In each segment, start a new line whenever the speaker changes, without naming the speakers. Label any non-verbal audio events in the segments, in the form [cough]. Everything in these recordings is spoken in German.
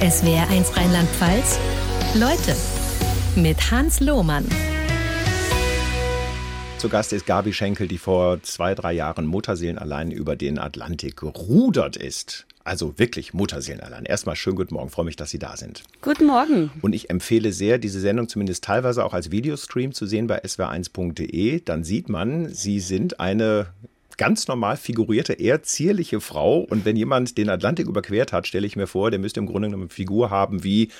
SWR1 Rheinland-Pfalz. Leute mit Hans Lohmann.
Zu Gast ist Gabi Schenkel, die vor zwei, drei Jahren Mutterseelen allein über den Atlantik gerudert ist. Also wirklich Mutterseelen allein. Erstmal schönen guten Morgen, freue mich, dass Sie da sind.
Guten Morgen.
Und ich empfehle sehr, diese Sendung zumindest teilweise auch als Videostream zu sehen bei swr1.de. Dann sieht man, Sie sind eine ganz normal figurierte, eher zierliche Frau. Und wenn jemand den Atlantik überquert hat, stelle ich mir vor, der müsste im Grunde genommen eine Figur haben wie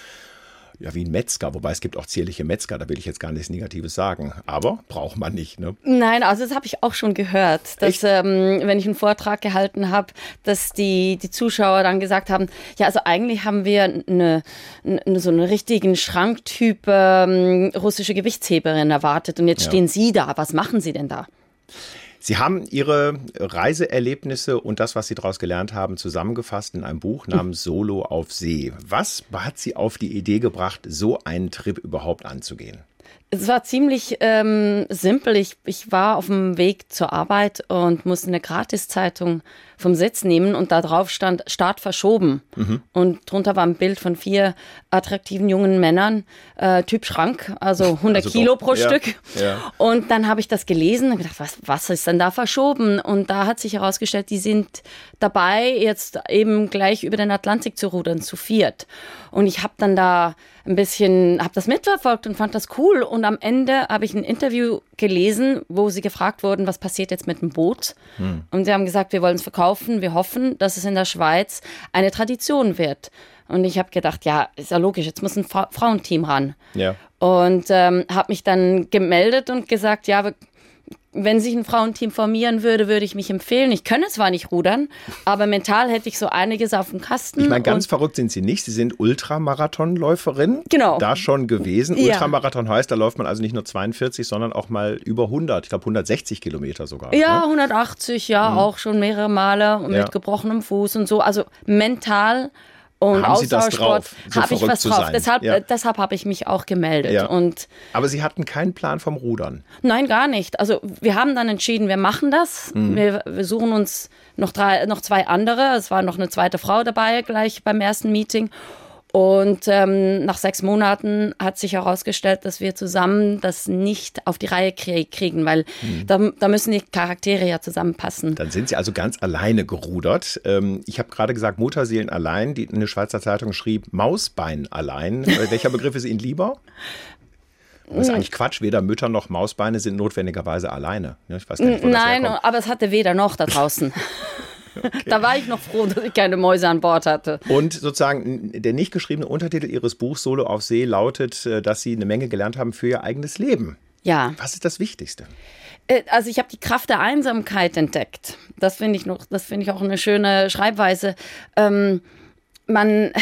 ja, wie ein Metzger, wobei es gibt auch zierliche Metzger, da will ich jetzt gar nichts Negatives sagen. Aber braucht man nicht, ne?
Nein, also das habe ich auch schon gehört, dass ähm, wenn ich einen Vortrag gehalten habe, dass die, die Zuschauer dann gesagt haben, ja, also eigentlich haben wir eine, eine so einen richtigen Schranktyp ähm, russische Gewichtsheberin erwartet und jetzt ja. stehen Sie da. Was machen Sie denn da?
Sie haben Ihre Reiseerlebnisse und das, was Sie daraus gelernt haben, zusammengefasst in einem Buch namens Solo auf See. Was hat Sie auf die Idee gebracht, so einen Trip überhaupt anzugehen?
Es war ziemlich ähm, simpel. Ich, ich war auf dem Weg zur Arbeit und musste eine Gratiszeitung vom Sitz nehmen und da drauf stand Start verschoben. Mhm. Und drunter war ein Bild von vier attraktiven jungen Männern, äh, Typ Schrank, also 100 also Kilo pro ja, Stück. Ja. Und dann habe ich das gelesen und gedacht, was, was ist denn da verschoben? Und da hat sich herausgestellt, die sind dabei, jetzt eben gleich über den Atlantik zu rudern, zu viert. Und ich habe dann da ein bisschen, habe das mitverfolgt und fand das cool. Und am Ende habe ich ein Interview gelesen, wo sie gefragt wurden, was passiert jetzt mit dem Boot. Hm. Und sie haben gesagt, wir wollen es verkaufen. Wir hoffen, dass es in der Schweiz eine Tradition wird. Und ich habe gedacht, ja, ist ja logisch, jetzt muss ein Fra Frauenteam ran. Ja. Und ähm, habe mich dann gemeldet und gesagt, ja, wir wenn sich ein Frauenteam formieren würde, würde ich mich empfehlen. Ich könne zwar nicht rudern, aber mental hätte ich so einiges auf dem Kasten.
Ich meine, ganz verrückt sind Sie nicht. Sie sind Ultramarathonläuferin.
Genau.
Da schon gewesen. Ja. Ultramarathon heißt, da läuft man also nicht nur 42, sondern auch mal über 100. Ich glaube 160 Kilometer sogar.
Ja, ne? 180, ja, mhm. auch schon mehrere Male mit ja. gebrochenem Fuß und so. Also mental und
haben Sie das drauf?
So habe ich was drauf. Deshalb, ja. äh, deshalb habe ich mich auch gemeldet. Ja. Und
Aber Sie hatten keinen Plan vom Rudern?
Nein, gar nicht. Also wir haben dann entschieden, wir machen das. Mhm. Wir, wir, suchen uns noch, drei, noch zwei andere. Es war noch eine zweite Frau dabei gleich beim ersten Meeting. Und ähm, nach sechs Monaten hat sich herausgestellt, dass wir zusammen das nicht auf die Reihe kriegen, weil mhm. da, da, müssen die Charaktere ja zusammenpassen.
Dann sind Sie also ganz alleine gerudert. Ähm, ich habe gerade gesagt, Mutterseelen allein. Die, eine Schweizer Zeitung schrieb Mausbein allein. [laughs] Äh, welcher Begriff ist Ihnen lieber? Das ist eigentlich Quatsch. Weder Mütter noch Mausbeine sind notwendigerweise alleine. Ich weiß gar nicht, wo
Nein, das aber es hatte weder noch da draußen. [laughs] Okay. Da war ich noch froh, dass ich keine Mäuse an Bord hatte.
Und sozusagen der nicht geschriebene Untertitel Ihres Buchs Solo auf See lautet, äh, dass Sie eine Menge gelernt haben für Ihr eigenes Leben.
Ja.
Was ist das Wichtigste?
Äh, also ich habe die Kraft der Einsamkeit entdeckt. Das finde ich noch, das finde ich auch eine schöne Schreibweise. Ähm, man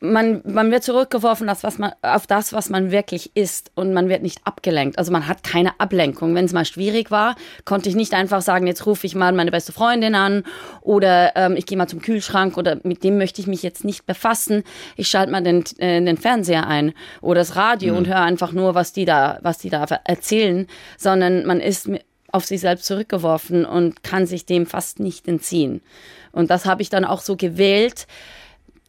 man, man wird zurückgeworfen auf, was man, auf das, was man wirklich ist und man wird nicht abgelenkt. Also man hat keine Ablenkung. Wenn es mal schwierig war, konnte ich nicht einfach sagen, jetzt rufe ich mal meine beste Freundin an oder ähm, ich gehe mal zum Kühlschrank oder mit dem möchte ich mich jetzt nicht befassen. Ich schalte mal den, äh, den Fernseher ein oder das Radio mhm. und höre einfach nur, was die da, was die da erzählen, sondern man ist auf sich selbst zurückgeworfen und kann sich dem fast nicht entziehen. Und das habe ich dann auch so gewählt,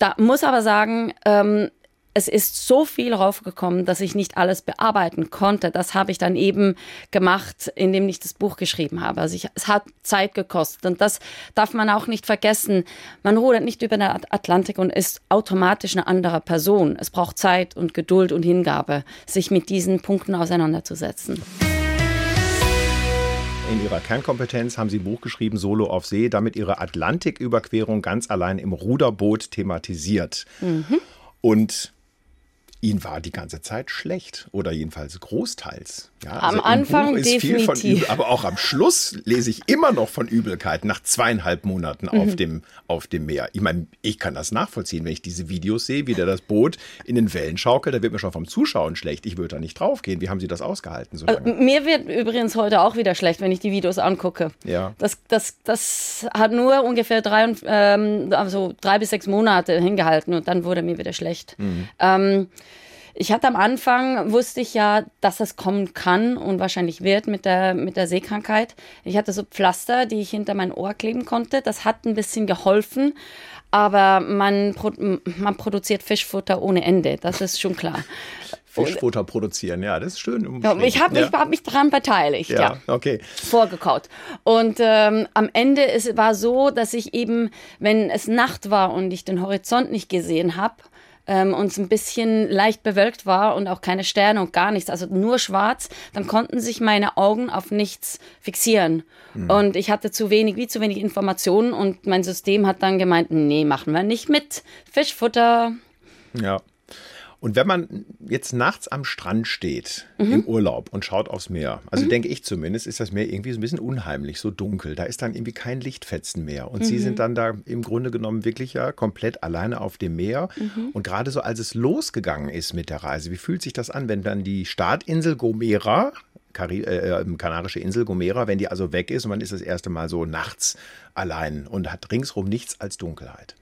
da muss aber sagen, ähm, es ist so viel raufgekommen, dass ich nicht alles bearbeiten konnte. Das habe ich dann eben gemacht, indem ich das Buch geschrieben habe. Also ich, es hat Zeit gekostet und das darf man auch nicht vergessen. Man rudert nicht über den Atlantik und ist automatisch eine andere Person. Es braucht Zeit und Geduld und Hingabe, sich mit diesen Punkten auseinanderzusetzen.
In ihrer Kernkompetenz haben sie ein Buch geschrieben, Solo auf See, damit ihre Atlantiküberquerung ganz allein im Ruderboot thematisiert. Mhm. Und Ihnen war die ganze Zeit schlecht oder jedenfalls großteils.
Ja, am also Anfang definitiv.
Übel, aber auch am Schluss lese ich immer noch von Übelkeit nach zweieinhalb Monaten mhm. auf, dem, auf dem Meer. Ich meine, ich kann das nachvollziehen, wenn ich diese Videos sehe, wie der das Boot in den Wellen schaukelt, da wird mir schon vom Zuschauen schlecht. Ich würde da nicht draufgehen. Wie haben Sie das ausgehalten? So
also, mir wird übrigens heute auch wieder schlecht, wenn ich die Videos angucke. Ja. Das, das, das hat nur ungefähr drei, ähm, also drei bis sechs Monate hingehalten und dann wurde mir wieder schlecht. Mhm. Ähm, ich hatte am Anfang, wusste ich ja, dass es kommen kann und wahrscheinlich wird mit der, mit der Seekrankheit. Ich hatte so Pflaster, die ich hinter mein Ohr kleben konnte. Das hat ein bisschen geholfen, aber man, man produziert Fischfutter ohne Ende, das ist schon klar. [laughs]
Fischfutter produzieren, ja, das ist schön.
Ja, ich habe mich, ja. hab mich daran beteiligt, ja. ja.
okay.
Vorgekaut. Und ähm, am Ende es war so, dass ich eben, wenn es Nacht war und ich den Horizont nicht gesehen habe, ähm, und es ein bisschen leicht bewölkt war und auch keine Sterne und gar nichts, also nur schwarz, dann konnten sich meine Augen auf nichts fixieren. Mhm. Und ich hatte zu wenig, wie zu wenig Informationen und mein System hat dann gemeint, nee, machen wir nicht mit. Fischfutter.
Ja. Und wenn man jetzt nachts am Strand steht, mhm. im Urlaub und schaut aufs Meer, also mhm. denke ich zumindest, ist das Meer irgendwie so ein bisschen unheimlich, so dunkel. Da ist dann irgendwie kein Lichtfetzen mehr. Und mhm. Sie sind dann da im Grunde genommen wirklich ja komplett alleine auf dem Meer. Mhm. Und gerade so, als es losgegangen ist mit der Reise, wie fühlt sich das an, wenn dann die Startinsel Gomera, Kari äh, äh, Kanarische Insel Gomera, wenn die also weg ist und man ist das erste Mal so nachts allein und hat ringsrum nichts als Dunkelheit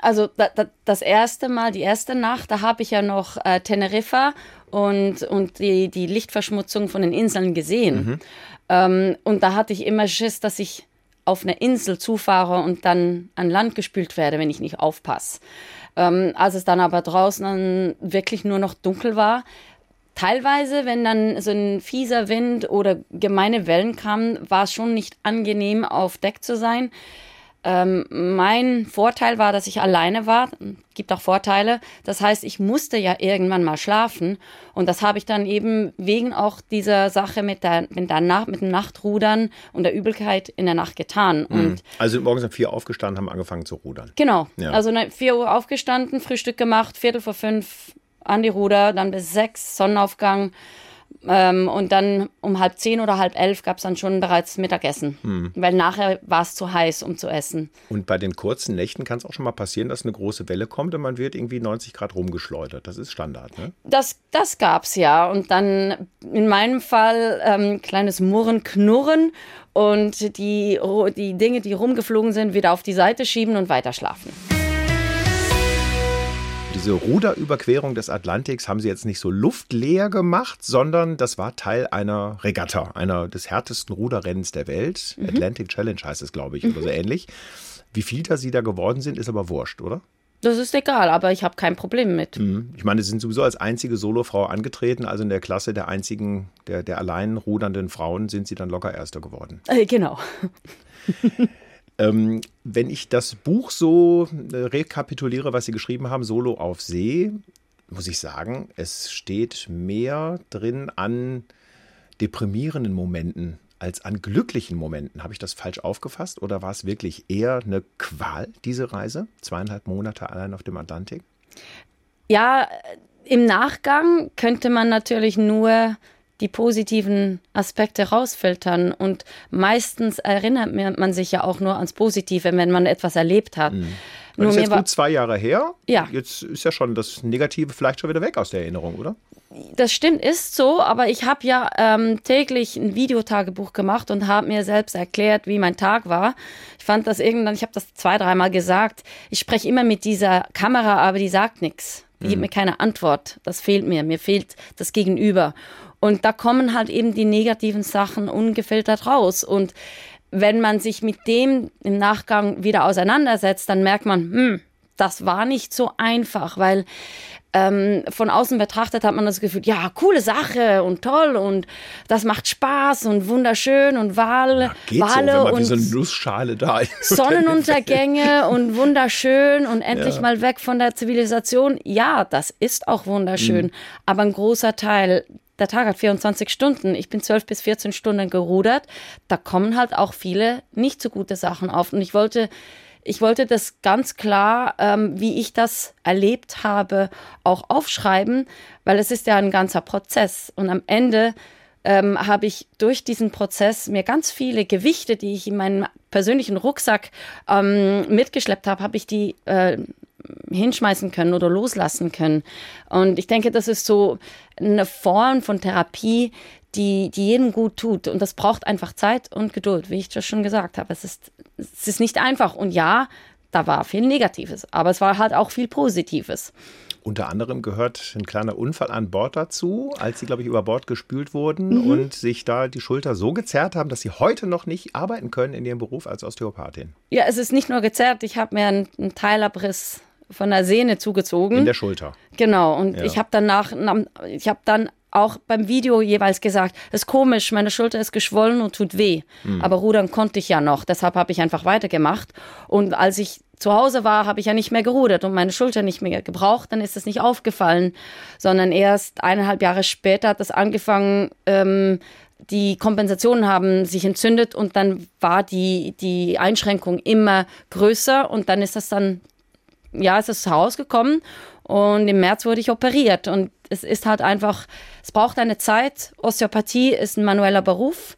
also da, da, das erste Mal, die erste Nacht, da habe ich ja noch äh, Teneriffa und, und die, die Lichtverschmutzung von den Inseln gesehen. Mhm. Ähm, und da hatte ich immer Schiss, dass ich auf eine Insel zufahre und dann an Land gespült werde, wenn ich nicht aufpasse. Ähm, als es dann aber draußen dann wirklich nur noch dunkel war, teilweise, wenn dann so ein fieser Wind oder gemeine Wellen kamen, war es schon nicht angenehm, auf Deck zu sein. Ähm, mein Vorteil war, dass ich alleine war. Gibt auch Vorteile. Das heißt, ich musste ja irgendwann mal schlafen. Und das habe ich dann eben wegen auch dieser Sache mit, der, mit, der Nacht, mit dem Nachtrudern und der Übelkeit in der Nacht getan. Mhm. Und
also morgens um vier aufgestanden, haben angefangen zu rudern.
Genau. Ja. Also vier Uhr aufgestanden, Frühstück gemacht, Viertel vor fünf an die Ruder, dann bis sechs Sonnenaufgang ähm, und dann um halb zehn oder halb elf gab es dann schon bereits Mittagessen, hm. weil nachher war es zu heiß, um zu essen.
Und bei den kurzen Nächten kann es auch schon mal passieren, dass eine große Welle kommt und man wird irgendwie 90 Grad rumgeschleudert. Das ist Standard, ne?
Das, das gab es ja. Und dann in meinem Fall ähm, kleines Murren, Knurren und die, die Dinge, die rumgeflogen sind, wieder auf die Seite schieben und weiter schlafen.
Diese Ruderüberquerung des Atlantiks haben sie jetzt nicht so luftleer gemacht, sondern das war Teil einer Regatta, einer des härtesten Ruderrennens der Welt. Mhm. Atlantic Challenge heißt es, glaube ich, mhm. oder so ähnlich. Wie viel da sie da geworden sind, ist aber wurscht, oder?
Das ist egal, aber ich habe kein Problem mit.
Mhm. Ich meine, sie sind sowieso als einzige Solofrau angetreten, also in der Klasse der einzigen, der, der allein rudernden Frauen sind sie dann locker Erster geworden.
Äh, genau. [laughs]
Ähm, wenn ich das Buch so äh, rekapituliere, was Sie geschrieben haben, Solo auf See, muss ich sagen, es steht mehr drin an deprimierenden Momenten als an glücklichen Momenten. Habe ich das falsch aufgefasst oder war es wirklich eher eine Qual, diese Reise? Zweieinhalb Monate allein auf dem Atlantik?
Ja, im Nachgang könnte man natürlich nur die positiven Aspekte rausfiltern. Und meistens erinnert man sich ja auch nur ans Positive, wenn man etwas erlebt hat. Mhm.
Nur das ist jetzt gut zwei Jahre her.
Ja.
Jetzt ist ja schon das Negative vielleicht schon wieder weg aus der Erinnerung, oder?
Das stimmt, ist so, aber ich habe ja ähm, täglich ein Videotagebuch gemacht und habe mir selbst erklärt, wie mein Tag war. Ich fand das irgendwann, ich habe das zwei, dreimal gesagt. Ich spreche immer mit dieser Kamera, aber die sagt nichts. Die mhm. gibt mir keine Antwort. Das fehlt mir. Mir fehlt das Gegenüber. Und da kommen halt eben die negativen Sachen ungefiltert raus. Und wenn man sich mit dem im Nachgang wieder auseinandersetzt, dann merkt man, hm, das war nicht so einfach, weil ähm, von außen betrachtet hat man das Gefühl, ja, coole Sache und toll und das macht Spaß und wunderschön und Wal,
ja, Wale so, und so eine Nussschale da [laughs]
Sonnenuntergänge und wunderschön und endlich ja. mal weg von der Zivilisation. Ja, das ist auch wunderschön, mhm. aber ein großer Teil der Tag hat 24 Stunden. Ich bin 12 bis 14 Stunden gerudert. Da kommen halt auch viele nicht so gute Sachen auf. Und ich wollte, ich wollte das ganz klar, ähm, wie ich das erlebt habe, auch aufschreiben, weil es ist ja ein ganzer Prozess. Und am Ende ähm, habe ich durch diesen Prozess mir ganz viele Gewichte, die ich in meinem persönlichen Rucksack ähm, mitgeschleppt habe, habe ich die äh, hinschmeißen können oder loslassen können. Und ich denke, das ist so eine Form von Therapie, die, die jedem gut tut. Und das braucht einfach Zeit und Geduld, wie ich das schon gesagt habe. Es ist, es ist nicht einfach. Und ja, da war viel Negatives, aber es war halt auch viel Positives.
Unter anderem gehört ein kleiner Unfall an Bord dazu, als sie, glaube ich, über Bord gespült wurden mhm. und sich da die Schulter so gezerrt haben, dass sie heute noch nicht arbeiten können in ihrem Beruf als Osteopathin.
Ja, es ist nicht nur gezerrt, ich habe mir einen, einen Teilabriss von der Sehne zugezogen.
In der Schulter.
Genau, und ja. ich habe danach, ich habe dann auch beim Video jeweils gesagt, es ist komisch, meine Schulter ist geschwollen und tut weh. Mhm. Aber rudern konnte ich ja noch, deshalb habe ich einfach weitergemacht. Und als ich zu Hause war, habe ich ja nicht mehr gerudert und meine Schulter nicht mehr gebraucht, dann ist das nicht aufgefallen, sondern erst eineinhalb Jahre später hat das angefangen, ähm, die Kompensationen haben sich entzündet und dann war die, die Einschränkung immer größer und dann ist das dann, ja, es ist herausgekommen und im März wurde ich operiert und es ist halt einfach, es braucht eine Zeit. Osteopathie ist ein manueller Beruf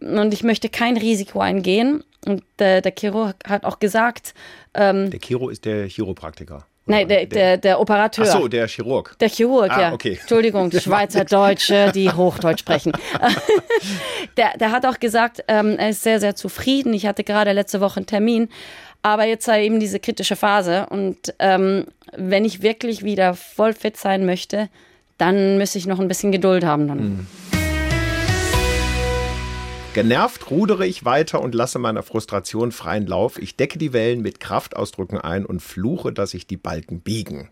und ich möchte kein Risiko eingehen. Und der, der Chirurg hat auch gesagt.
Ähm, der Chiro ist der Chiropraktiker.
Nein, der, der, der Operateur. Ach
so, der Chirurg.
Der Chirurg, ah, ja.
Okay.
Entschuldigung, [laughs] die Schweizerdeutsche, die Hochdeutsch sprechen. [laughs] der, der hat auch gesagt, ähm, er ist sehr, sehr zufrieden. Ich hatte gerade letzte Woche einen Termin. Aber jetzt sei eben diese kritische Phase. Und ähm, wenn ich wirklich wieder voll fit sein möchte, dann müsste ich noch ein bisschen Geduld haben. Dann. Mhm.
Genervt rudere ich weiter und lasse meiner Frustration freien Lauf. Ich decke die Wellen mit Kraftausdrücken ein und fluche, dass sich die Balken biegen.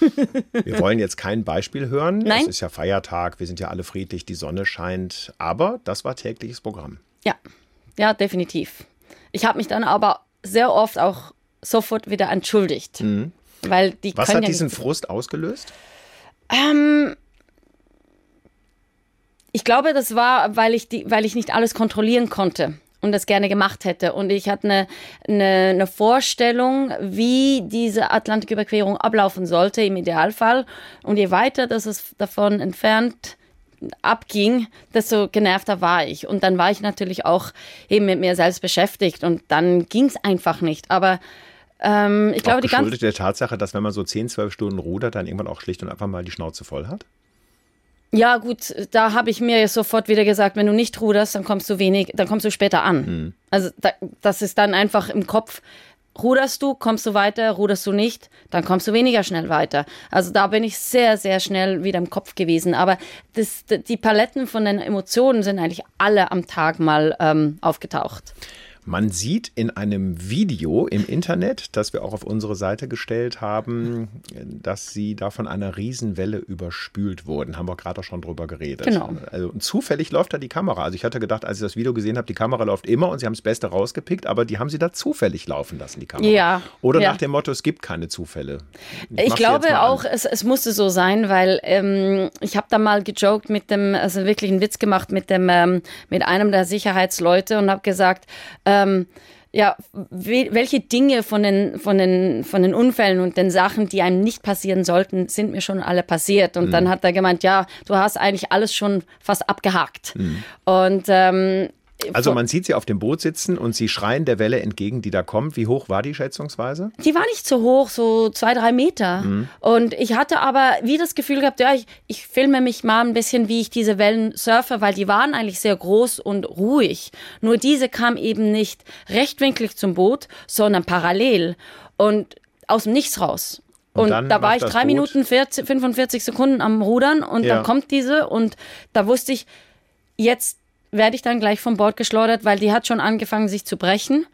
[laughs] Wir wollen jetzt kein Beispiel hören.
Nein.
Es ist ja Feiertag, wir sind ja alle friedlich, die Sonne scheint. Aber das war tägliches Programm.
Ja, ja, definitiv. Ich habe mich dann aber sehr oft auch sofort wieder entschuldigt. Mhm. Weil die
Was hat
ja
diesen Frust ausgelöst?
Ähm, ich glaube, das war, weil ich, die, weil ich nicht alles kontrollieren konnte und das gerne gemacht hätte. Und ich hatte eine, eine, eine Vorstellung, wie diese Atlantiküberquerung ablaufen sollte im Idealfall. Und je weiter das es davon entfernt abging, desto genervter war ich. Und dann war ich natürlich auch eben mit mir selbst beschäftigt und dann ging es einfach nicht. Aber ähm, ich glaube, die ganze.
der Tatsache, dass wenn man so 10, 12 Stunden rudert, dann irgendwann auch schlicht und einfach mal die Schnauze voll hat?
Ja, gut, da habe ich mir sofort wieder gesagt, wenn du nicht ruderst, dann kommst du wenig, dann kommst du später an. Mhm. Also da, das ist dann einfach im Kopf. Ruderst du, kommst du weiter, ruderst du nicht, dann kommst du weniger schnell weiter. Also da bin ich sehr, sehr schnell wieder im Kopf gewesen. Aber das, die Paletten von den Emotionen sind eigentlich alle am Tag mal ähm, aufgetaucht.
Man sieht in einem Video im Internet, das wir auch auf unsere Seite gestellt haben, dass sie da von einer Riesenwelle überspült wurden. Haben wir gerade auch schon drüber geredet.
Genau.
Also zufällig läuft da die Kamera. Also ich hatte gedacht, als ich das Video gesehen habe, die Kamera läuft immer und sie haben das Beste rausgepickt, aber die haben sie da zufällig laufen lassen, die Kamera.
Ja.
Oder
ja.
nach dem Motto, es gibt keine Zufälle.
Ich, ich glaube auch, es, es, musste so sein, weil ähm, ich habe da mal gejoked mit dem, also wirklich einen Witz gemacht mit dem, ähm, mit einem der Sicherheitsleute und habe gesagt, äh, ähm, ja, welche Dinge von den, von, den, von den Unfällen und den Sachen, die einem nicht passieren sollten, sind mir schon alle passiert. Und mhm. dann hat er gemeint, ja, du hast eigentlich alles schon fast abgehakt. Mhm. Und ähm,
also man sieht sie auf dem Boot sitzen und sie schreien der Welle entgegen, die da kommt. Wie hoch war die schätzungsweise?
Die war nicht so hoch, so zwei, drei Meter. Mhm. Und ich hatte aber wie das Gefühl gehabt, ja, ich, ich filme mich mal ein bisschen, wie ich diese Wellen surfe, weil die waren eigentlich sehr groß und ruhig. Nur diese kam eben nicht rechtwinklig zum Boot, sondern parallel und aus dem Nichts raus. Und, und da war ich drei Boot. Minuten 40, 45 Sekunden am Rudern und ja. dann kommt diese und da wusste ich, jetzt werde ich dann gleich vom Bord geschleudert, weil die hat schon angefangen, sich zu brechen.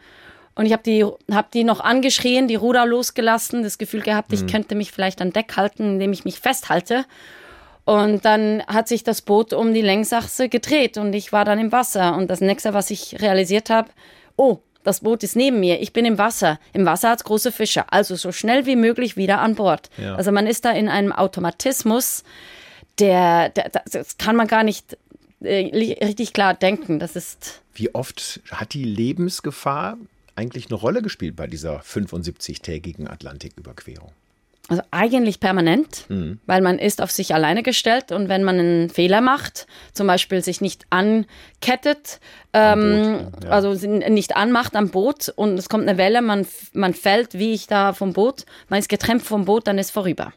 Und ich habe die, hab die noch angeschrien, die Ruder losgelassen, das Gefühl gehabt, ich mhm. könnte mich vielleicht an Deck halten, indem ich mich festhalte. Und dann hat sich das Boot um die Längsachse gedreht und ich war dann im Wasser. Und das nächste, was ich realisiert habe, oh, das Boot ist neben mir, ich bin im Wasser. Im Wasser hat es große Fische, also so schnell wie möglich wieder an Bord. Ja. Also man ist da in einem Automatismus, der, der, das kann man gar nicht äh, richtig klar denken. Das ist.
Wie oft hat die Lebensgefahr eigentlich eine Rolle gespielt bei dieser 75-tägigen Atlantiküberquerung?
Also eigentlich permanent, mhm. weil man ist auf sich alleine gestellt und wenn man einen Fehler macht, zum Beispiel sich nicht ankettet, ähm, ja. also nicht anmacht am Boot und es kommt eine Welle, man, man fällt, wie ich da vom Boot, man ist getrennt vom Boot, dann ist vorüber.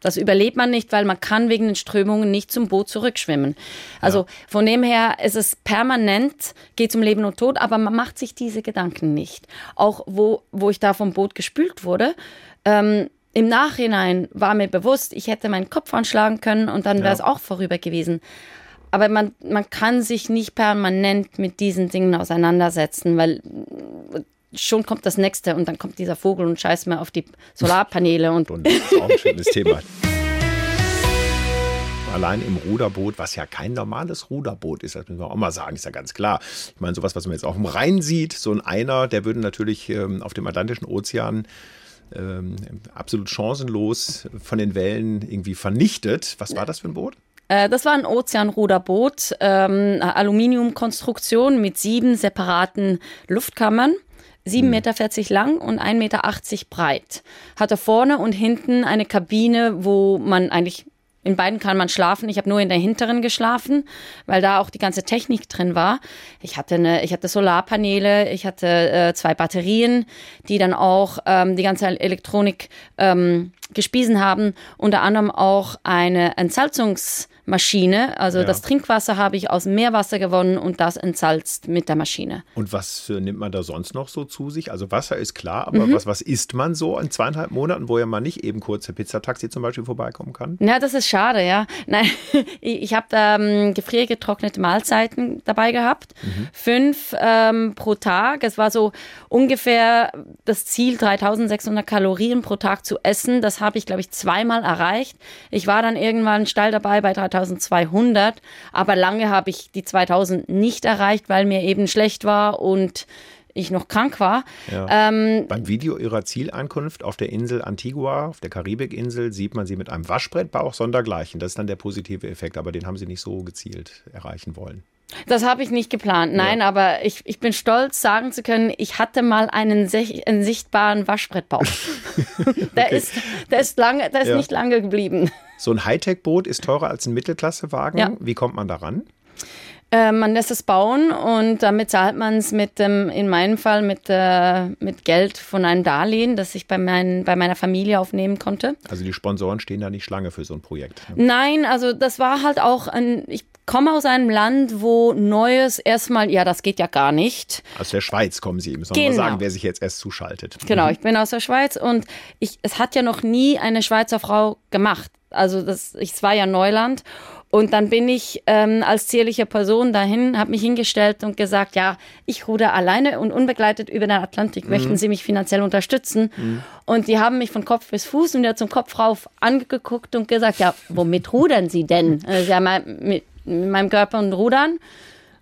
Das überlebt man nicht, weil man kann wegen den Strömungen nicht zum Boot zurückschwimmen. Also ja. von dem her ist es permanent, geht um Leben und Tod, aber man macht sich diese Gedanken nicht. Auch wo, wo ich da vom Boot gespült wurde, ähm, im Nachhinein war mir bewusst, ich hätte meinen Kopf anschlagen können und dann wäre es ja. auch vorüber gewesen. Aber man, man kann sich nicht permanent mit diesen Dingen auseinandersetzen, weil schon kommt das nächste und dann kommt dieser Vogel und scheißt mir auf die Solarpaneele. Und,
und das ist auch ein schönes Thema. Allein im Ruderboot, was ja kein normales Ruderboot ist, das müssen wir auch mal sagen, ist ja ganz klar. Ich meine, sowas, was man jetzt auch im Rhein sieht, so ein Einer, der würde natürlich ähm, auf dem Atlantischen Ozean ähm, absolut chancenlos von den Wellen irgendwie vernichtet. Was war das für ein Boot?
Äh, das war ein Ozeanruderboot, ähm, Aluminiumkonstruktion mit sieben separaten Luftkammern. 7,40 hm. Meter lang und 1,80 Meter breit. Hatte vorne und hinten eine Kabine, wo man eigentlich in beiden kann man schlafen. Ich habe nur in der hinteren geschlafen, weil da auch die ganze Technik drin war. Ich hatte eine, ich hatte Solarpaneele, ich hatte äh, zwei Batterien, die dann auch ähm, die ganze Elektronik ähm, gespiesen haben. Unter anderem auch eine Entsalzungs Maschine. Also ja. das Trinkwasser habe ich aus Meerwasser gewonnen und das entsalzt mit der Maschine.
Und was nimmt man da sonst noch so zu sich? Also Wasser ist klar, aber mhm. was, was isst man so in zweieinhalb Monaten, wo ja mal nicht eben kurz der Pizzataxi zum Beispiel vorbeikommen kann?
Ja, das ist schade, ja. [laughs] Nein, ich habe da ähm, gefriergetrocknete Mahlzeiten dabei gehabt. Mhm. Fünf ähm, pro Tag. Es war so ungefähr das Ziel, 3600 Kalorien pro Tag zu essen. Das habe ich, glaube ich, zweimal erreicht. Ich war dann irgendwann steil dabei bei 3000 2200, aber lange habe ich die 2000 nicht erreicht, weil mir eben schlecht war und ich noch krank war.
Ja. Ähm, Beim Video ihrer Zielankunft auf der Insel Antigua, auf der Karibikinsel, sieht man sie mit einem Waschbrettbauch sondergleichen. Das ist dann der positive Effekt, aber den haben sie nicht so gezielt erreichen wollen.
Das habe ich nicht geplant, nein, ja. aber ich, ich bin stolz, sagen zu können, ich hatte mal einen, einen sichtbaren Waschbrettbauch. [laughs] der, okay. ist, der ist, lange, der ist ja. nicht lange geblieben.
So ein Hightech-Boot ist teurer als ein Mittelklassewagen. Ja. Wie kommt man daran?
Äh, man lässt es bauen und damit zahlt man es mit dem, in meinem Fall mit, äh, mit Geld von einem Darlehen, das ich bei, mein, bei meiner Familie aufnehmen konnte.
Also die Sponsoren stehen da nicht Schlange für so ein Projekt.
Nein, also das war halt auch ein, ich komme aus einem Land, wo Neues erstmal, ja, das geht ja gar nicht.
Aus der Schweiz kommen Sie, müssen wir genau. mal sagen, wer sich jetzt erst zuschaltet.
Genau, mhm. ich bin aus der Schweiz und ich, es hat ja noch nie eine Schweizer Frau gemacht. Also das, es war ja Neuland. Und dann bin ich ähm, als zierliche Person dahin, habe mich hingestellt und gesagt, ja, ich ruder alleine und unbegleitet über den Atlantik. Mhm. Möchten Sie mich finanziell unterstützen? Mhm. Und die haben mich von Kopf bis Fuß und wieder zum Kopf rauf angeguckt und gesagt, ja, womit rudern Sie denn? Also, ja, mit, mit meinem Körper und Rudern.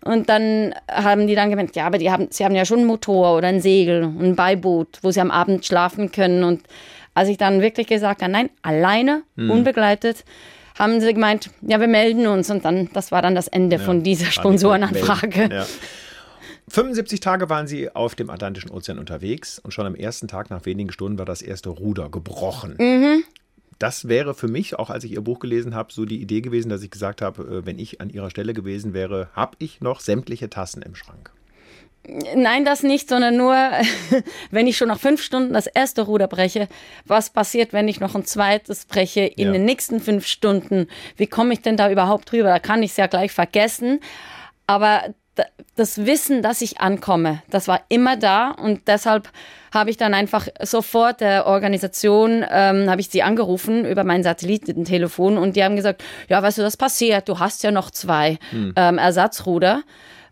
Und dann haben die dann gemeint, ja, aber die haben, sie haben ja schon einen Motor oder ein Segel, ein Beiboot, wo sie am Abend schlafen können. Und als ich dann wirklich gesagt habe, nein, alleine, mhm. unbegleitet, haben sie gemeint, ja, wir melden uns. Und dann, das war dann das Ende ja, von dieser Sponsorenanfrage. Ja.
75 Tage waren sie auf dem Atlantischen Ozean unterwegs und schon am ersten Tag, nach wenigen Stunden, war das erste Ruder gebrochen. Mhm. Das wäre für mich, auch als ich ihr Buch gelesen habe, so die Idee gewesen, dass ich gesagt habe, äh, wenn ich an ihrer Stelle gewesen wäre, habe ich noch sämtliche Tassen im Schrank.
Nein, das nicht, sondern nur, [laughs] wenn ich schon nach fünf Stunden das erste Ruder breche, was passiert, wenn ich noch ein zweites breche in ja. den nächsten fünf Stunden? Wie komme ich denn da überhaupt drüber? Da kann ich es ja gleich vergessen. Aber das Wissen, dass ich ankomme, das war immer da und deshalb habe ich dann einfach sofort der Organisation, ähm, habe ich sie angerufen über mein Satellitentelefon und die haben gesagt, ja, weißt du, das passiert, du hast ja noch zwei hm. ähm, Ersatzruder.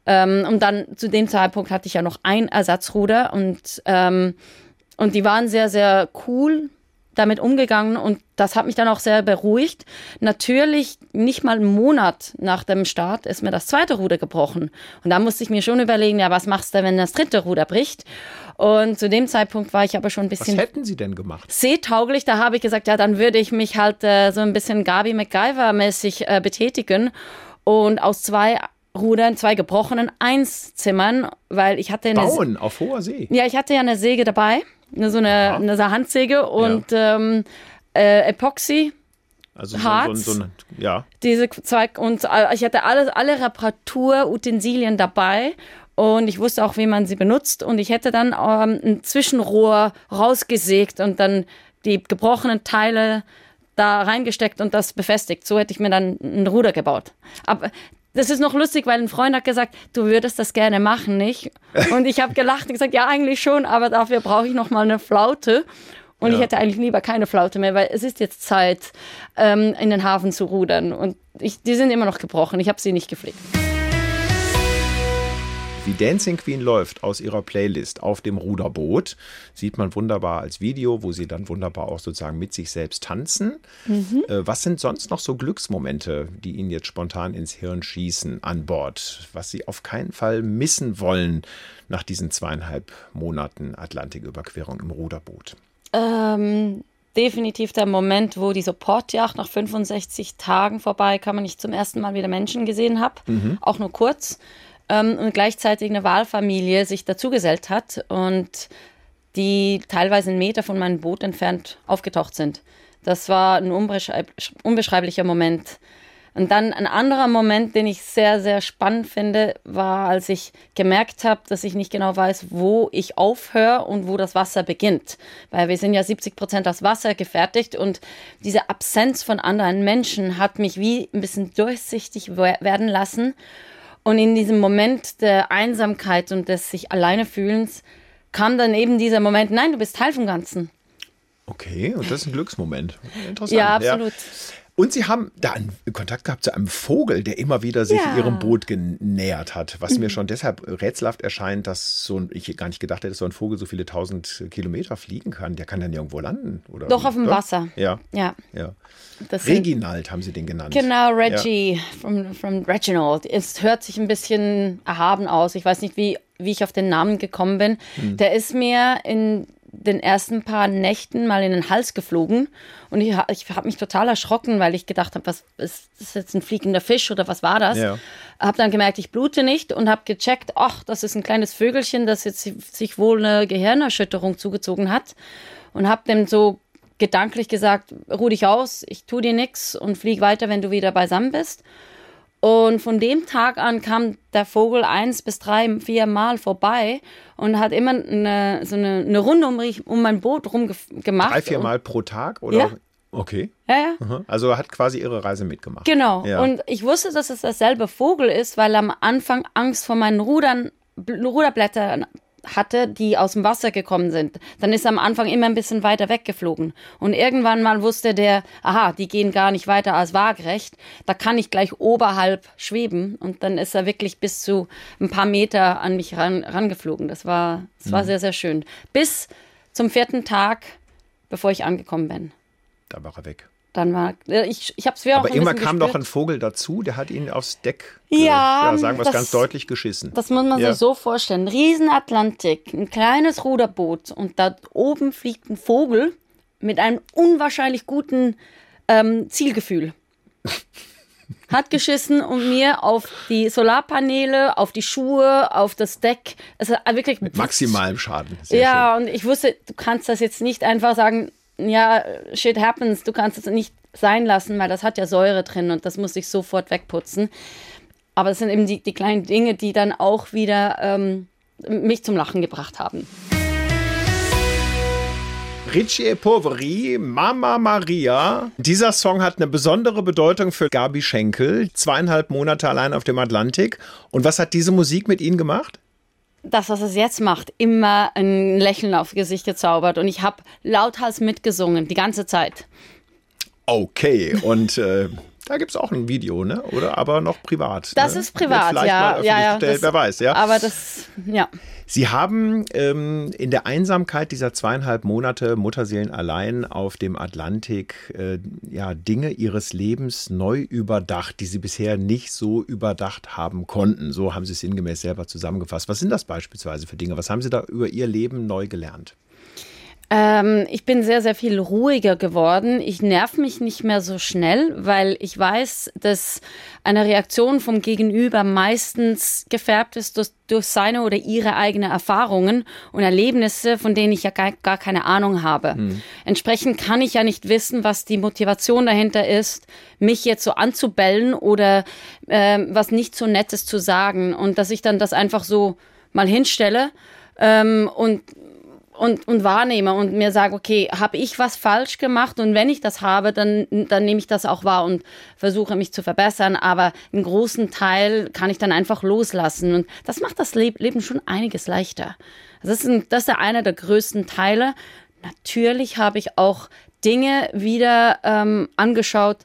Ähm, und dann zu dem Zeitpunkt hatte ich ja noch ein Ersatzruder und, ähm, und die waren sehr, sehr cool damit umgegangen und das hat mich dann auch sehr beruhigt. Natürlich nicht mal einen Monat nach dem Start ist mir das zweite Ruder gebrochen und da musste ich mir schon überlegen, ja, was machst du, wenn das dritte Ruder bricht? Und zu dem Zeitpunkt war ich aber schon ein bisschen.
Was hätten Sie denn gemacht?
Seetauglich. Da habe ich gesagt, ja, dann würde ich mich halt äh, so ein bisschen Gabi McGyver-mäßig äh, betätigen und aus zwei Rudern, zwei gebrochenen Einszimmern, weil ich hatte eine.
Bauen auf hoher See.
Ja, ich hatte ja eine Säge dabei, so eine, eine Handsäge und ja. ähm, äh, Epoxy.
Also so, Harz, so, so, ja.
Diese zwei und äh, ich hatte alle, alle Reparaturutensilien dabei und ich wusste auch, wie man sie benutzt und ich hätte dann ähm, ein Zwischenrohr rausgesägt und dann die gebrochenen Teile da reingesteckt und das befestigt. So hätte ich mir dann ein Ruder gebaut. Aber das ist noch lustig, weil ein Freund hat gesagt, du würdest das gerne machen, nicht? Und ich habe gelacht und gesagt, ja, eigentlich schon, aber dafür brauche ich noch mal eine Flaute. Und ja. ich hätte eigentlich lieber keine Flaute mehr, weil es ist jetzt Zeit, ähm, in den Hafen zu rudern. Und ich, die sind immer noch gebrochen. Ich habe sie nicht gepflegt.
Wie Dancing Queen läuft aus ihrer Playlist auf dem Ruderboot, sieht man wunderbar als Video, wo sie dann wunderbar auch sozusagen mit sich selbst tanzen. Mhm. Äh, was sind sonst noch so Glücksmomente, die Ihnen jetzt spontan ins Hirn schießen an Bord, was Sie auf keinen Fall missen wollen nach diesen zweieinhalb Monaten Atlantiküberquerung im Ruderboot?
Ähm, definitiv der Moment, wo die Supportjacht nach 65 Tagen vorbei kam und ich zum ersten Mal wieder Menschen gesehen habe, mhm. auch nur kurz ähm, und gleichzeitig eine Wahlfamilie sich dazugesellt hat und die teilweise einen Meter von meinem Boot entfernt aufgetaucht sind. Das war ein unbeschreiblicher Moment. Und dann ein anderer Moment, den ich sehr, sehr spannend finde, war, als ich gemerkt habe, dass ich nicht genau weiß, wo ich aufhöre und wo das Wasser beginnt. Weil wir sind ja 70 Prozent aus Wasser gefertigt und diese Absenz von anderen Menschen hat mich wie ein bisschen durchsichtig werden lassen. Und in diesem Moment der Einsamkeit und des sich alleine fühlens kam dann eben dieser Moment, nein, du bist Teil vom Ganzen.
Okay, und das ist ein Glücksmoment. Interessant.
Ja, absolut. Ja.
Und Sie haben da einen Kontakt gehabt zu einem Vogel, der immer wieder sich ja. Ihrem Boot genähert hat, was mhm. mir schon deshalb rätselhaft erscheint, dass so ein, ich gar nicht gedacht hätte, dass so ein Vogel so viele tausend Kilometer fliegen kann. Der kann dann irgendwo landen, oder?
Doch, auf dem Wasser.
Ja.
Ja.
ja. Reginald haben Sie den genannt.
Genau, Reggie, ja. from, from Reginald. Es hört sich ein bisschen erhaben aus. Ich weiß nicht, wie, wie ich auf den Namen gekommen bin. Mhm. Der ist mir in den ersten paar Nächten mal in den Hals geflogen und ich, ich habe mich total erschrocken, weil ich gedacht habe, was ist das jetzt ein fliegender Fisch oder was war das? Ja. Habe dann gemerkt, ich blute nicht und habe gecheckt, ach, das ist ein kleines Vögelchen, das jetzt sich wohl eine Gehirnerschütterung zugezogen hat und habe dem so gedanklich gesagt, ruh dich aus, ich tu dir nichts und flieg weiter, wenn du wieder beisammen bist. Und von dem Tag an kam der Vogel eins bis drei, vier Mal vorbei und hat immer eine, so eine, eine Runde um, um mein Boot rumgemacht.
Drei, vier Mal pro Tag? Oder?
Ja.
Okay.
Ja, ja.
Also hat quasi ihre Reise mitgemacht.
Genau.
Ja.
Und ich wusste, dass es derselbe Vogel ist, weil er am Anfang Angst vor meinen Rudern, Ruderblättern hatte, die aus dem Wasser gekommen sind. Dann ist er am Anfang immer ein bisschen weiter weggeflogen. Und irgendwann mal wusste der, aha, die gehen gar nicht weiter als waagerecht. Da kann ich gleich oberhalb schweben. Und dann ist er wirklich bis zu ein paar Meter an mich ran, rangeflogen. Das war, das war mhm. sehr, sehr schön. Bis zum vierten Tag, bevor ich angekommen bin.
Da war er weg
dann war äh, ich ich habe es
Aber immer kam noch ein Vogel dazu, der hat ihn aufs Deck
ja,
ja sagen wir es ganz deutlich geschissen.
Das muss man ja. sich so vorstellen, Riesenatlantik, ein kleines Ruderboot und da oben fliegt ein Vogel mit einem unwahrscheinlich guten ähm, Zielgefühl. [laughs] hat geschissen und mir auf die Solarpaneele, auf die Schuhe, auf das Deck. Also wirklich
mit maximalem Schaden.
Sehr ja, schön. und ich wusste, du kannst das jetzt nicht einfach sagen, ja, shit happens, du kannst es nicht sein lassen, weil das hat ja Säure drin und das muss ich sofort wegputzen. Aber es sind eben die, die kleinen Dinge, die dann auch wieder ähm, mich zum Lachen gebracht haben.
Ricci e Poveri, Mama Maria. Dieser Song hat eine besondere Bedeutung für Gabi Schenkel. Zweieinhalb Monate allein auf dem Atlantik. Und was hat diese Musik mit Ihnen gemacht?
Das, was es jetzt macht, immer ein Lächeln aufs Gesicht gezaubert. Und ich habe lauthals mitgesungen, die ganze Zeit.
Okay, und äh, da gibt es auch ein Video, ne? Oder aber noch privat.
Das
ne?
ist privat, ja. ja, ja
das, wer weiß, ja.
Aber das, ja.
Sie haben ähm, in der Einsamkeit dieser zweieinhalb Monate Mutterseelen allein auf dem Atlantik äh, ja, Dinge ihres Lebens neu überdacht, die Sie bisher nicht so überdacht haben konnten. So haben Sie es sinngemäß selber zusammengefasst. Was sind das beispielsweise für Dinge? Was haben Sie da über Ihr Leben neu gelernt?
Ähm, ich bin sehr, sehr viel ruhiger geworden. Ich nerv mich nicht mehr so schnell, weil ich weiß, dass eine Reaktion vom Gegenüber meistens gefärbt ist durch, durch seine oder ihre eigenen Erfahrungen und Erlebnisse, von denen ich ja gar, gar keine Ahnung habe. Hm. Entsprechend kann ich ja nicht wissen, was die Motivation dahinter ist, mich jetzt so anzubellen oder äh, was nicht so Nettes zu sagen und dass ich dann das einfach so mal hinstelle ähm, und und, und wahrnehme und mir sage, okay, habe ich was falsch gemacht? Und wenn ich das habe, dann, dann nehme ich das auch wahr und versuche mich zu verbessern. Aber einen großen Teil kann ich dann einfach loslassen. Und das macht das Leben schon einiges leichter. Das ist, ein, das ist einer der größten Teile. Natürlich habe ich auch Dinge wieder ähm, angeschaut,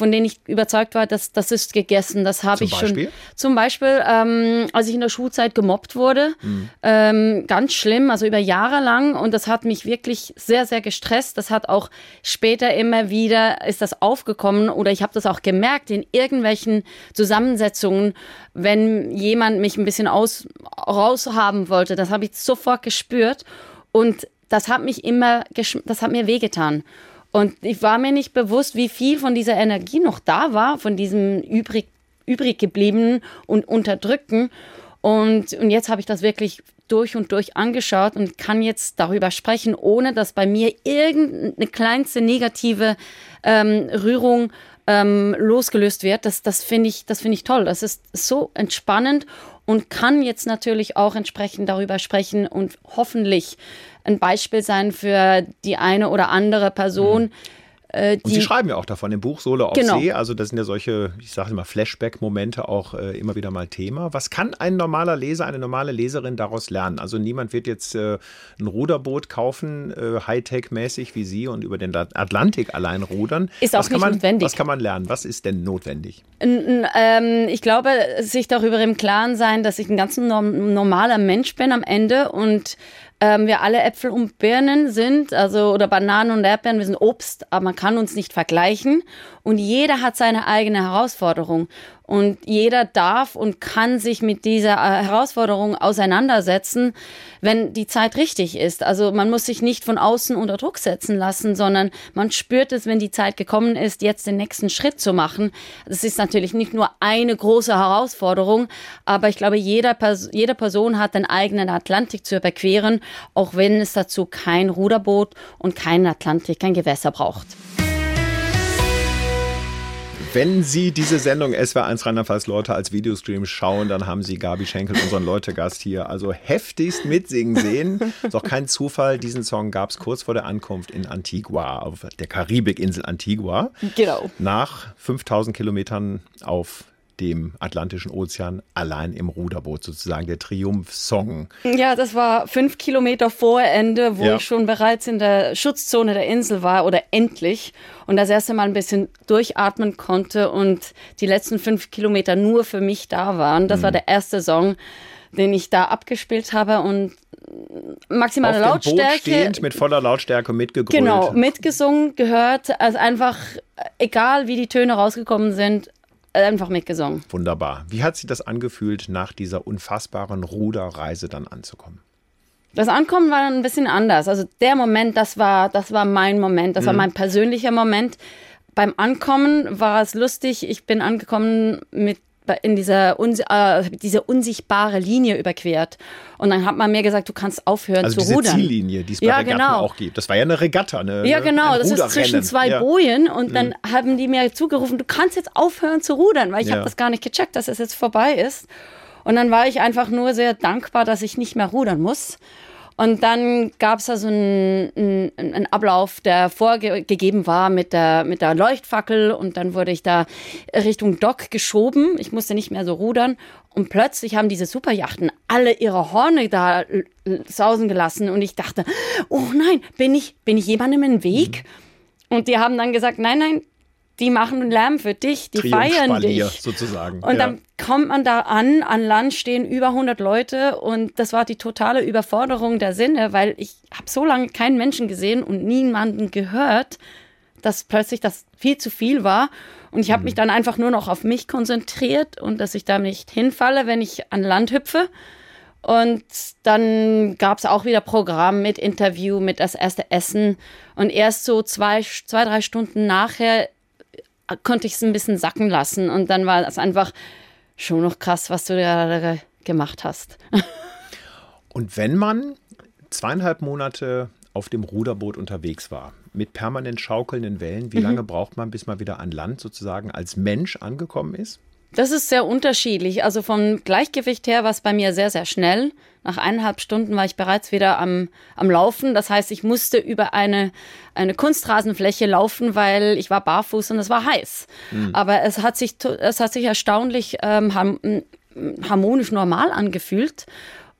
von denen ich überzeugt war, dass das ist gegessen. Das habe ich
Beispiel?
schon. Zum Beispiel, ähm, als ich in der Schulzeit gemobbt wurde, mhm. ähm, ganz schlimm, also über Jahre lang. Und das hat mich wirklich sehr, sehr gestresst. Das hat auch später immer wieder ist das aufgekommen oder ich habe das auch gemerkt in irgendwelchen Zusammensetzungen, wenn jemand mich ein bisschen aus raushaben wollte. Das habe ich sofort gespürt und das hat mich immer, das hat mir wehgetan. Und ich war mir nicht bewusst, wie viel von dieser Energie noch da war, von diesem übrig, übrig gebliebenen und unterdrückten. Und, und jetzt habe ich das wirklich durch und durch angeschaut und kann jetzt darüber sprechen, ohne dass bei mir irgendeine kleinste negative ähm, Rührung ähm, losgelöst wird. Das, das finde ich, das finde ich toll. Das ist so entspannend und kann jetzt natürlich auch entsprechend darüber sprechen und hoffentlich ein Beispiel sein für die eine oder andere Person. Mhm.
Äh, und Sie schreiben ja auch davon im Buch Solo auf genau. See. Also das sind ja solche, ich sage immer Flashback-Momente auch äh, immer wieder mal Thema. Was kann ein normaler Leser, eine normale Leserin daraus lernen? Also niemand wird jetzt äh, ein Ruderboot kaufen, äh, Hightech-mäßig wie Sie und über den Atlantik allein rudern.
Ist auch was nicht
man,
notwendig.
Was kann man lernen? Was ist denn notwendig?
Ähm, ich glaube, sich darüber im Klaren sein, dass ich ein ganz normaler Mensch bin am Ende und ähm, wir alle Äpfel und Birnen sind, also oder Bananen und Erdbeeren, wir sind Obst, aber man kann uns nicht vergleichen. Und jeder hat seine eigene Herausforderung. Und jeder darf und kann sich mit dieser äh, Herausforderung auseinandersetzen, wenn die Zeit richtig ist. Also man muss sich nicht von außen unter Druck setzen lassen, sondern man spürt es, wenn die Zeit gekommen ist, jetzt den nächsten Schritt zu machen. Das ist natürlich nicht nur eine große Herausforderung, aber ich glaube, jeder Pers jede Person hat den eigenen Atlantik zu überqueren, auch wenn es dazu kein Ruderboot und kein Atlantik, kein Gewässer braucht.
Wenn Sie diese Sendung SW1 Rheinland-Pfalz Leute als Videostream schauen, dann haben Sie Gabi Schenkel, unseren Leute-Gast hier, also heftigst mitsingen sehen. Ist auch kein Zufall, diesen Song gab es kurz vor der Ankunft in Antigua, auf der Karibikinsel Antigua.
Genau.
Nach 5000 Kilometern auf dem Atlantischen Ozean allein im Ruderboot sozusagen, der Triumph-Song.
Ja, das war fünf Kilometer vor Ende, wo ja. ich schon bereits in der Schutzzone der Insel war oder endlich und das erste Mal ein bisschen durchatmen konnte und die letzten fünf Kilometer nur für mich da waren. Das mhm. war der erste Song, den ich da abgespielt habe und maximale
Auf
Lautstärke. Boot
stehend mit voller Lautstärke mitgegrölt.
Genau, mitgesungen gehört. Also einfach, egal wie die Töne rausgekommen sind, einfach mitgesungen.
Wunderbar. Wie hat sich das angefühlt, nach dieser unfassbaren Ruderreise dann anzukommen?
Das Ankommen war ein bisschen anders. Also der Moment, das war, das war mein Moment, das mhm. war mein persönlicher Moment. Beim Ankommen war es lustig. Ich bin angekommen mit in dieser, äh, diese unsichtbare Linie überquert. Und dann hat man mir gesagt, du kannst aufhören
also
zu diese rudern.
Ziellinie, die es bei ja, Regatten genau. auch gibt. Das war ja eine Regatta. Eine,
ja, genau. Das ist zwischen zwei ja. Bojen. Und dann mhm. haben die mir zugerufen, du kannst jetzt aufhören zu rudern, weil ich ja. habe das gar nicht gecheckt, dass es jetzt vorbei ist. Und dann war ich einfach nur sehr dankbar, dass ich nicht mehr rudern muss. Und dann gab es also einen, einen, einen, Ablauf, der vorgegeben war mit der, mit der Leuchtfackel. Und dann wurde ich da Richtung Dock geschoben. Ich musste nicht mehr so rudern. Und plötzlich haben diese Superjachten alle ihre Horne da sausen gelassen. Und ich dachte, oh nein, bin ich, bin ich jemandem im Weg? Mhm. Und die haben dann gesagt, nein, nein, die machen Lärm für dich, die feiern dich.
sozusagen.
Und ja. dann kommt man da an, an Land stehen über 100 Leute und das war die totale Überforderung der Sinne, weil ich habe so lange keinen Menschen gesehen und niemanden gehört, dass plötzlich das viel zu viel war. Und ich habe mhm. mich dann einfach nur noch auf mich konzentriert und dass ich da nicht hinfalle, wenn ich an Land hüpfe. Und dann gab es auch wieder Programm mit Interview, mit das erste Essen. Und erst so zwei, zwei drei Stunden nachher konnte ich es ein bisschen sacken lassen. Und dann war es einfach schon noch krass, was du da gemacht hast. [laughs]
Und wenn man zweieinhalb Monate auf dem Ruderboot unterwegs war, mit permanent schaukelnden Wellen, wie mhm. lange braucht man, bis man wieder an Land sozusagen als Mensch angekommen ist?
Das ist sehr unterschiedlich. Also vom Gleichgewicht her war es bei mir sehr, sehr schnell. Nach eineinhalb Stunden war ich bereits wieder am, am Laufen. Das heißt, ich musste über eine, eine Kunstrasenfläche laufen, weil ich war barfuß und es war heiß. Mhm. Aber es hat sich, es hat sich erstaunlich ähm, harmonisch normal angefühlt.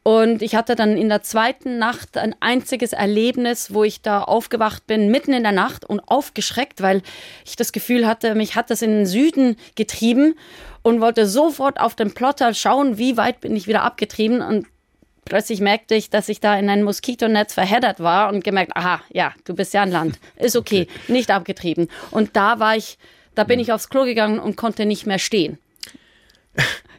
Und ich hatte dann in der zweiten Nacht ein einziges Erlebnis, wo ich da aufgewacht bin, mitten in der Nacht und aufgeschreckt, weil ich das Gefühl hatte, mich hat das in den Süden getrieben und wollte sofort auf den Plotter schauen, wie weit bin ich wieder abgetrieben. Und plötzlich merkte ich, dass ich da in ein Moskitonetz verheddert war und gemerkt, aha, ja, du bist ja an Land. [laughs] Ist okay, okay. nicht abgetrieben. Und da war ich, da bin ich aufs Klo gegangen und konnte nicht mehr stehen.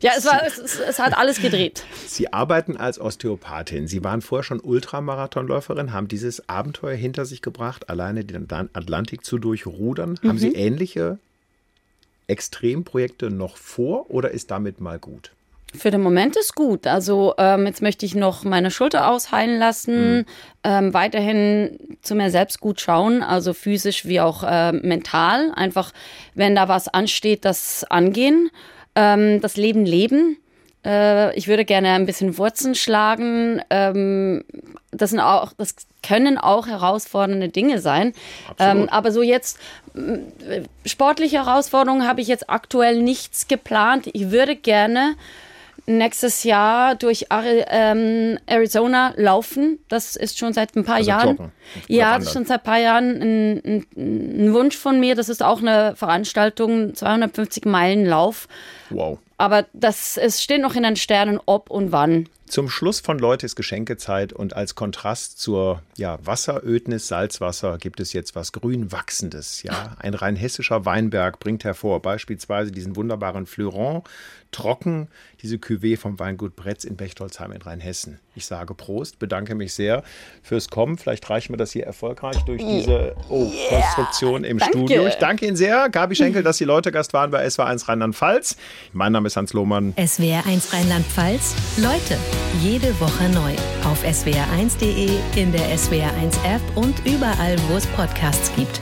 Ja, es, war, es, es, hat alles gedreht.
Sie arbeiten als Osteopathin. Sie waren vorher schon Ultramarathonläuferin, haben dieses Abenteuer hinter sich gebracht, alleine den Atlantik zu durchrudern. Mhm. Haben Sie ähnliche Extremprojekte noch vor oder ist damit mal gut?
Für den Moment ist gut. Also ähm, jetzt möchte ich noch meine Schulter ausheilen lassen, mhm. ähm, weiterhin zu mir selbst gut schauen, also physisch wie auch äh, mental. Einfach, wenn da was ansteht, das angehen, ähm, das Leben leben. Äh, ich würde gerne ein bisschen Wurzeln schlagen. Ähm, das, sind auch, das können auch herausfordernde Dinge sein. Ähm, aber so jetzt äh, sportliche Herausforderungen habe ich jetzt aktuell nichts geplant. Ich würde gerne nächstes Jahr durch ähm, Arizona laufen. Das ist schon seit ein paar also Jahren. Joggen. Ja, das ist schon seit ein paar Jahren ein, ein, ein, Wunsch von mir. Das ist auch eine Veranstaltung, 250 Meilen Lauf. Wow. Aber das, es steht noch in den Sternen, ob und wann.
Zum Schluss von Leute ist Geschenkezeit und als Kontrast zur ja, Wasserödnis, Salzwasser gibt es jetzt was Grünwachsendes. Ja? Ein rein hessischer Weinberg bringt hervor beispielsweise diesen wunderbaren Fleuron, trocken, diese Cuvée vom Weingut Bretz in Bechtolzheim in Rheinhessen. Ich sage Prost, bedanke mich sehr fürs Kommen. Vielleicht reichen wir das hier erfolgreich durch diese oh, yeah. Konstruktion im danke. Studio. Ich danke Ihnen sehr, Gabi Schenkel, dass Sie Leute Gast waren bei SWR1 Rheinland-Pfalz. Mein Name ist Hans Lohmann.
SWR1 Rheinland-Pfalz. Leute, jede Woche neu. Auf swr1.de, in der SWR1 App und überall, wo es Podcasts gibt.